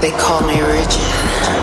They call me rigid.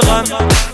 ran.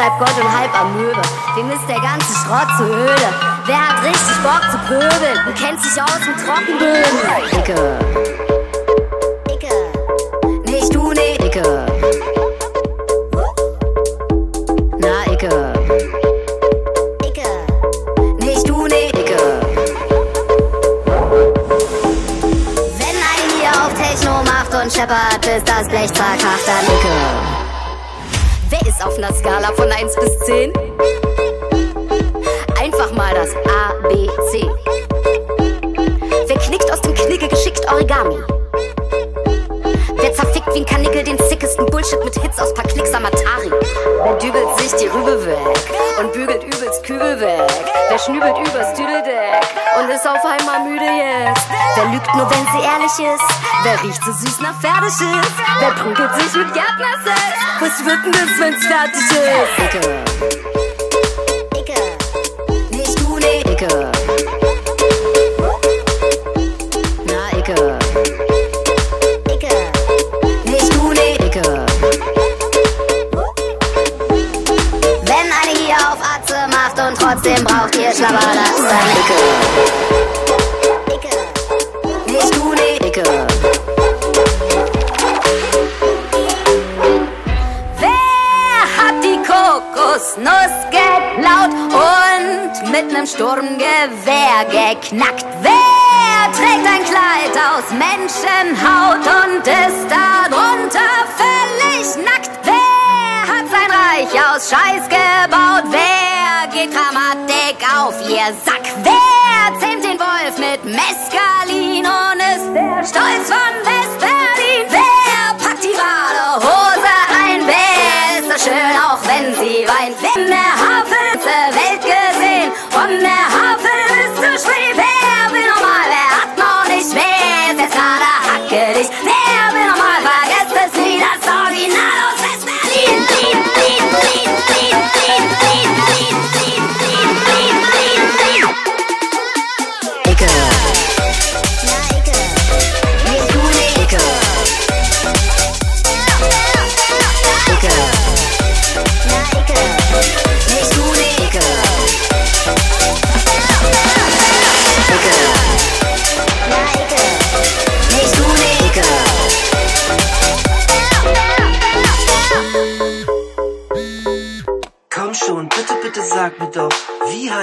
halb Gold und halb Amöbe. Dem ist der ganze Schrott zu öde. Wer hat richtig Bock zu pöbeln und kennst dich aus dem Trockenböden? Dicke. 1 bis 10? Einfach mal das A, B, C. Wer knickt aus dem Knigge geschickt Origami? Wer zerfickt wie ein Kanickel den sickesten Bullshit mit Hits aus paar Klicks am Atari? Wer dübelt sich die Rübe weg und bügelt übelst Kübel weg? Wer schnübelt übers Tüdeldeck und ist auf einmal müde? Wer lügt nur, wenn sie ehrlich ist? Wer riecht so süß nach Pferdeschiss? Wer prügelt sich mit Gärtnersex? Was wird denn das, wenn's fertig ist? Icke. Kokosnuss geklaut und mit nem Sturmgewehr geknackt? Wer trägt ein Kleid aus Menschenhaut und ist darunter völlig nackt? Wer hat sein Reich aus Scheiß gebaut? Wer geht Grammatik auf ihr Sack? Wer zähmt den Wolf mit Mescalin und ist der Stolz von West-Berlin?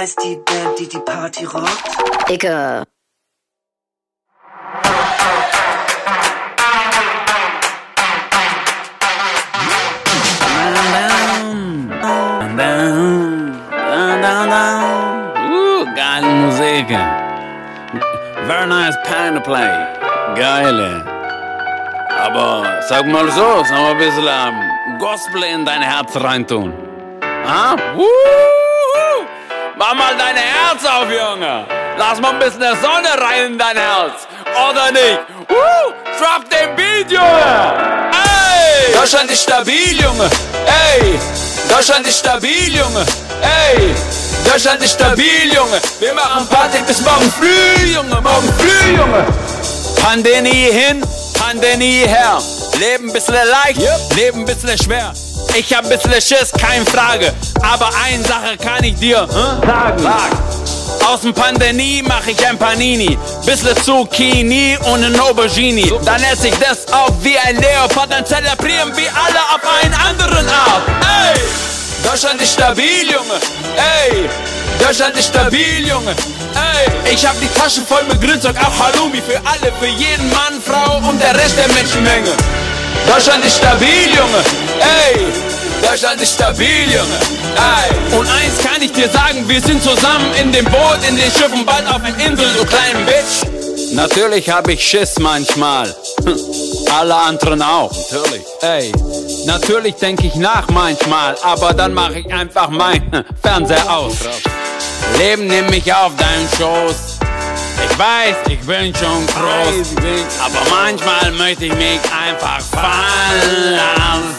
Heißt die Band, die die Party rockt? Icke. Uh, geile Musik. Very nice pen play. Geile. Aber sag mal so, sag mal ein bisschen ähm, Gospel in dein Herz reintun. Ah? Wuhu! Mach mal dein Herz auf, Junge. Lass mal ein bisschen der Sonne rein in dein Herz. Oder nicht? Woo! Drop den Beat, Junge. Ey! Deutschland ist stabil, Junge. Ey! Deutschland ist stabil, Junge. Ey! Deutschland ist stabil, Junge. Wir machen Party bis morgen früh, Junge. Morgen früh, Junge. Pandemie hin, Pandemie her. Leben bisschen leicht, Leben bisschen schwer. Ich hab bisschen Schiss, keine Frage. Aber eine Sache kann ich dir hm? sagen. Sag. Aus dem Pandemie mach ich ein Panini. Bissle Zucchini und ein Aubergine. Dann esse ich das auf wie ein Leopard. Dann zelebrieren wir alle auf einen anderen Art. Ey! Deutschland ist stabil, Junge. Ey! Deutschland ist stabil, Junge. Ey! Ich hab die Tasche voll mit Grünzeug, auch Halloumi für alle, für jeden Mann, Frau und der Rest der Menschenmenge. Deutschland ist stabil, Junge. Ey! Deutschland ist stabil, Junge. Ey! Und eins kann ich dir sagen, wir sind zusammen in dem Boot, in den Schiffen, bald auf der Insel, du kleinen Bitch. Natürlich hab ich Schiss manchmal. Hm, Alle anderen auch. Natürlich. Ey, natürlich denke ich nach manchmal, aber dann mache ich einfach mein Fernseher aus. Leben nimm mich auf deinen Schoß. Ich weiß, ich bin schon groß, aber manchmal möchte ich mich einfach fallen lassen.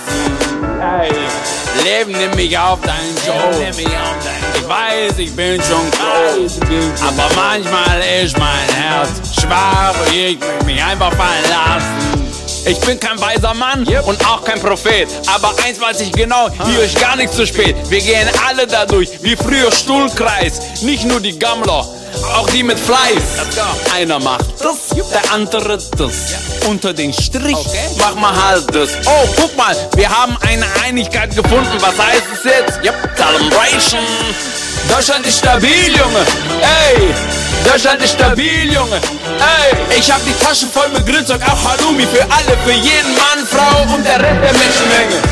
Leben nimm mich auf deinen Schoß. Ich weiß, ich bin schon groß, aber manchmal ist mein Herz schwach und ich möchte mich einfach fallen lassen. Ich bin kein weiser Mann und auch kein Prophet. Aber eins weiß ich genau, hier ist gar nichts zu spät. Wir gehen alle dadurch, wie früher Stuhlkreis. Nicht nur die Gammler, auch die mit Fleiß. Einer macht das, der andere das. Unter den Strich mach mal halt das. Oh, guck mal, wir haben eine Einigkeit gefunden. Was heißt es jetzt? Yep, Celebration. Deutschland ist stabil, Junge. Ey, Deutschland ist stabil, Junge. Ey, ich hab die Tasche voll mit Grünzeug, auch Halloumi für alle, für jeden Mann, Frau und der Rest der Menschenmenge.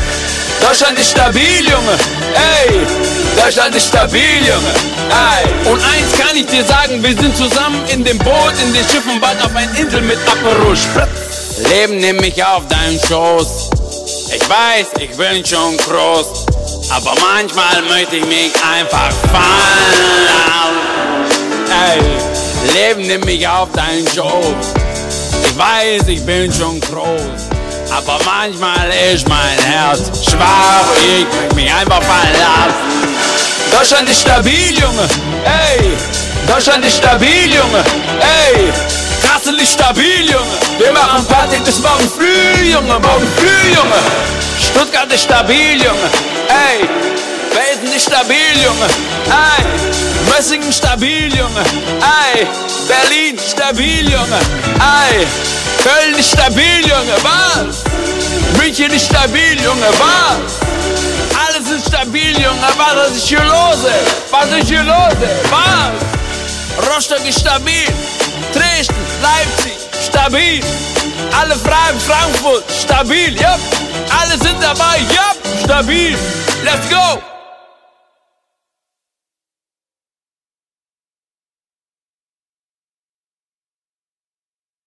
Deutschland ist stabil, Junge. Ey, Deutschland ist stabil, Junge. Ey. Und eins kann ich dir sagen, wir sind zusammen in dem Boot, in den Schiffen, bald auf einer Insel mit Aperol. Leben nimm mich auf deinen Schoß. Ich weiß, ich bin schon groß. Aber manchmal möchte ich mich einfach fallen. Ey, Leben nimm mich auf deinen Schoß. Ich weiß, ich bin schon groß. Aber manchmal ist mein Herz schwach. Ich möchte mich einfach fallen lassen. Deutschland ist stabil, Junge. Ey, Deutschland ist stabil, Junge. Ey, Kassel ist stabil, Junge. Wir machen Party bis morgen früh, Junge. Morgen früh, Junge. Stuttgart ist stabil, Junge. Ey, Belsen ist stabil, Junge. Ey, Mössingen stabil, Junge. Ey, Berlin stabil, Junge. Ey, Köln ist stabil, Junge. Was? München ist stabil, Junge. Was? Alles ist stabil, Junge. Was ist hier los? Was ist hier los? Was? Rostock ist stabil. Dresden, Leipzig, stabil. Alle Fragen, Frankfurt, stabil, yep. Alle sind dabei, yep, stabil. Let's go.